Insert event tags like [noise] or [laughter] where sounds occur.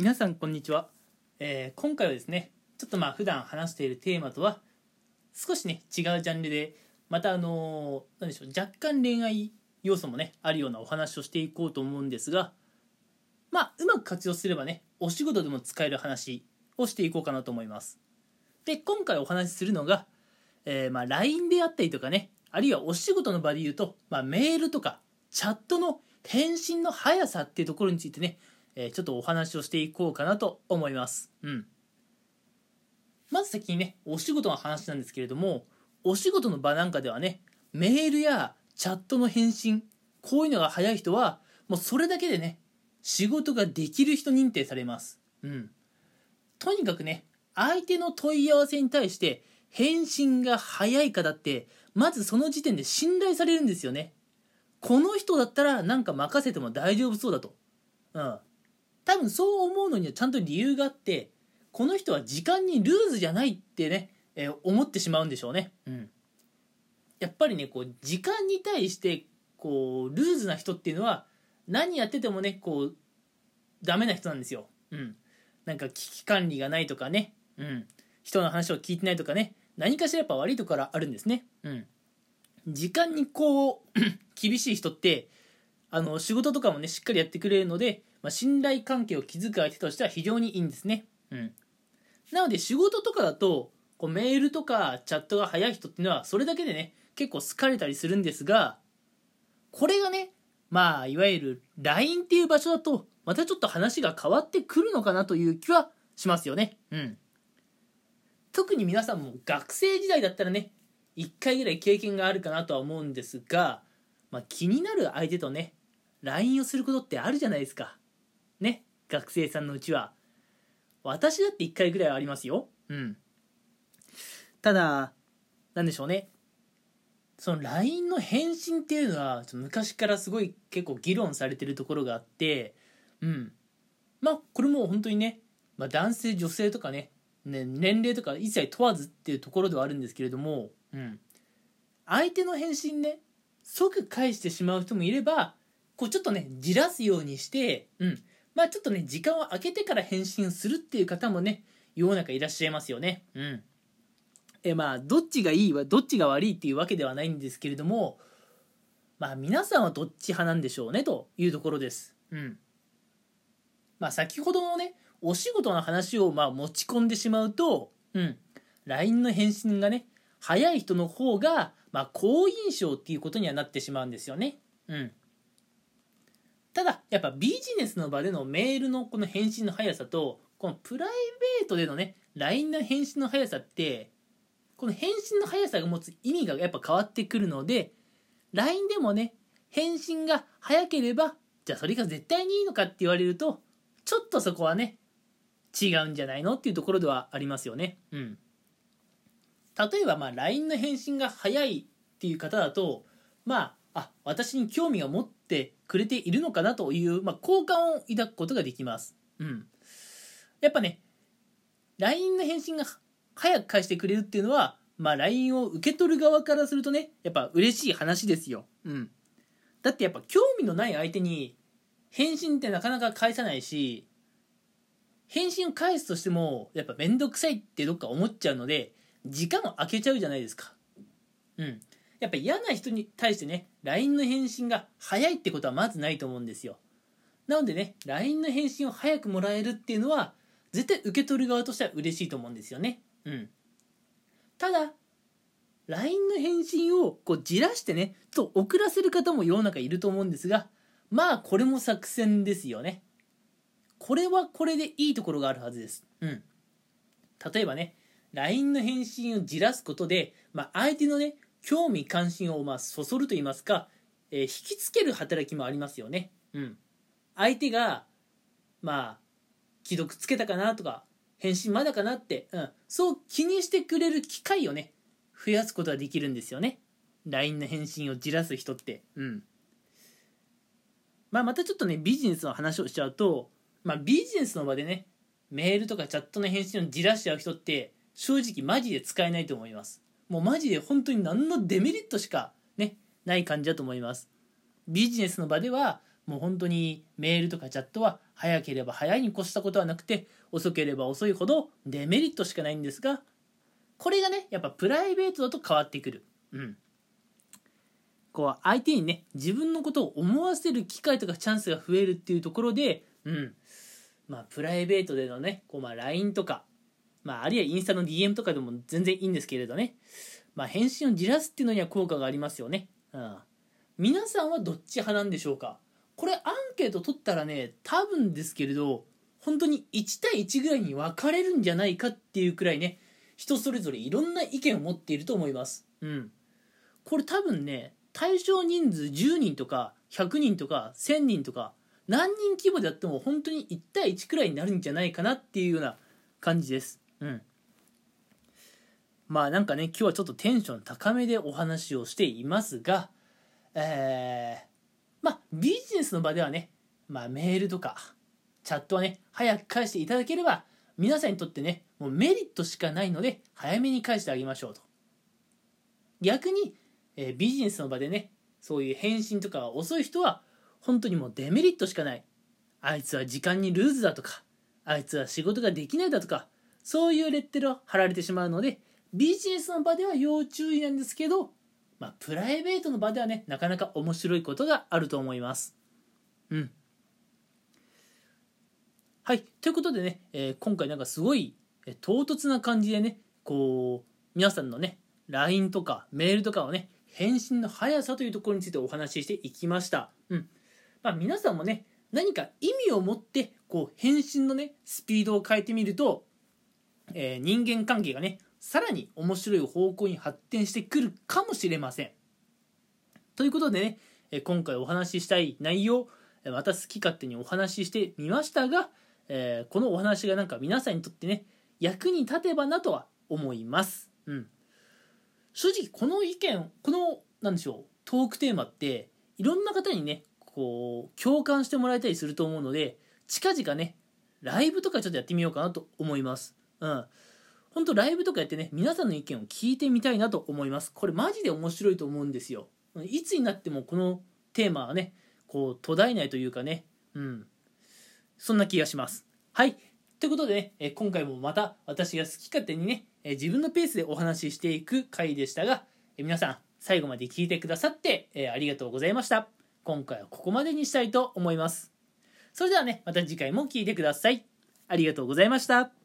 皆さんこんにちは、えー今回はですねちょっとまあ普段話しているテーマとは少しね違うジャンルでまたあのーでしょう若干恋愛要素もねあるようなお話をしていこうと思うんですがまあうまく活用すればねお仕事でも使える話をしていこうかなと思います。で今回お話しするのが、えーまあ LINE であったりとかねあるいはお仕事の場で言うと、まあ、メールとかチャットの返信の速さっていうところについてね、えーちょっとお話をしていこうかなと思います。うん。まず先にね、お仕事の話なんですけれども、お仕事の場なんかではね、メールやチャットの返信、こういうのが早い人は、もうそれだけでね、仕事ができる人認定されます。うん。とにかくね、相手の問い合わせに対して返信が早い方って、まずその時点で信頼されるんですよね。この人だったらなんか任せても大丈夫そうだと。うん。多分そう思うのにはちゃんと理由があって、この人は時間にルーズじゃないってね、えー思ってしまうんでしょうね。うん。やっぱりね、こう、時間に対して、こう、ルーズな人っていうのは、何やっててもね、こう、ダメな人なんですよ。うん。なんか危機管理がないとかね、うん。人の話を聞いてないとかね、何かしらやっぱ悪いところあるんですね。うん。時間にこう [clears throat] 厳しい人ってあの仕事とかもねしっかりやってくれるので、まあ、信頼関係を築く相手としては非常にいいんですね、うん、なので仕事とかだとこうメールとかチャットが早い人っていうのはそれだけでね結構好かれたりするんですがこれがねまあいわゆる LINE っていう場所だとまたちょっと話が変わってくるのかなという気はしますよね。うん。特に皆さんも学生時代だったらね1回ぐらい経験があるかなとは思うんですが、まあ、気になる相手とね LINE をすることってあるじゃないですか。ね学生さんのうちは。私だって1回ぐらいはありますよ。うん。ただなんでしょうね。その LINE の返信っていうのは昔からすごい結構議論されてるところがあって。うん。まあこれも本当にね、まあ、男性女性とかねね年齢とか一切問わずっていうところではあるんですけれども、うん、相手の返信ね即返してしまう人もいればこうちょっとねじらすようにして、うん、まあちょっとね時間を空けてから返信するっていう方もね世の中いらっしゃいますよね。うん、えまあどっちがいいわどっちが悪いっていうわけではないんですけれどもまあ皆さんはどっち派なんでしょうねというところです。うんまあ、先ほどのねお仕事の話をまあ持ち込んでしまうと、うん、LINE の返信がね早い人の方が、まあ、好印象っていうことにはなってしまうんですよね。うん、ただやっぱビジネスの場でのメールのこの返信の速さとこのプライベートでのね LINE の返信の速さってこの返信の速さが持つ意味がやっぱ変わってくるので LINE でもね返信が早ければじゃあそれが絶対にいいのかって言われるとちょっとそこはね違うんじゃないのっていうところではありますよね。うん、例えばまあ LINE の返信が早いっていう方だとまああ私に興味を持ってくれているのかなという、まあ、好感を抱くことができます。うん、やっぱね LINE の返信が早く返してくれるっていうのは、まあ、LINE を受け取る側からするとねやっぱ嬉しい話ですよ。うん、だってやっぱ興味のない相手に返信ってなかなか返さないし返信を返すとしてもやっぱ面倒くさいってどっか思っちゃうので時間を空けちゃうじゃないですかうんやっぱ嫌な人に対してね LINE の返信が早いってことはまずないと思うんですよなのでね LINE の返信を早くもらえるっていうのは絶対受け取る側としては嬉しいと思うんですよねうんただ LINE の返信をこうじらしてねと遅らせる方も世の中いると思うんですがまあこれも作戦ですよねこれはこれでいいところがあるはずです。うん。例えばね、LINE の返信をじらすことで、まあ、相手のね、興味関心をまあそそると言いますか、えー引きつける働きもありますよね。うん。相手が、まあ、既読つけたかなとか、返信まだかなって、うん。そう気にしてくれる機会をね、増やすことができるんですよね。LINE の返信をじらす人って。うん。まあ、またちょっとね、ビジネスの話をしちゃうと、まあ、ビジネスの場でねメールとかチャットの返信をじらしちゃう人って正直マジで使えないと思いますもうマジで本当に何のデメリットしかねない感じだと思います。ビジネスの場ではもう本当にメールとかチャットは早ければ早いに越したことはなくて遅ければ遅いほどデメリットしかないんですがこれがねやっぱプライベートだと変わってくる。うん。こう相手にね自分のことを思わせる機会とかチャンスが増えるっていうところで、うん。まあ、プライベートでのねこうまあ LINE とか、まあ、あるいはインスタの DM とかでも全然いいんですけれどね、まあ、返信をじらすっていうのには効果がありますよね、うん、皆さんはどっち派なんでしょうか？これアンケート取ったらね多分ですけれど本当に1対1ぐらいに分かれるんじゃないかっていうくらいね人それぞれいろんな意見を持っていると思います。うん。これ多分ね対象人数10人とか100人とか1000人とか何人規模でやっても本当に1対1くらいになるんじゃないかなっていうような感じです。うん。まあなんかね今日はちょっとテンション高めでお話をしていますが、えー、まあビジネスの場ではね、まあ、メールとかチャットはね早く返していただければ皆さんにとってねもうメリットしかないので早めに返してあげましょうと逆にえー、ビジネスの場でねそういう返信とかが遅い人は本当にもうデメリットしかないあいつは時間にルーズだとかあいつは仕事ができないだとかそういうレッテルを貼られてしまうのでビジネスの場では要注意なんですけど、まあ、プライベートの場ではねなかなか面白いことがあると思いますうんはいということでね、えー、今回なんかすごい、え唐突な感じでねこう皆さんのね LINE とかメールとかをね返信の速さというところについてお話ししていきました。うん。まあ皆さんもね、何か意味を持ってこう返信のね、スピードを変えてみると、えー、人間関係がね、さらに面白い方向に発展してくるかもしれません。ということでね、え今回お話ししたい内容、また好き勝手にお話ししてみましたが、えー、このお話がなんか皆さんにとってね、役に立てばなとは思います。うん。正直この意見このなんでしょうトークテーマっていろんな方にねこう共感してもらえたりすると思うので近々ねライブとかちょっとやってみようかなと思いますうん本当ライブとかやってね皆さんの意見を聞いてみたいなと思いますこれマジで面白いと思うんですよいつになってもこのテーマはねこう途絶えないというかねうんそんな気がしますはいということでね、今回もまた私が好き勝手にね、自分のペースでお話ししていく回でしたが、皆さん最後まで聞いてくださって、ありがとうございました。今回はここまでにしたいと思います。それではね、また次回も聴いてください。ありがとうございました。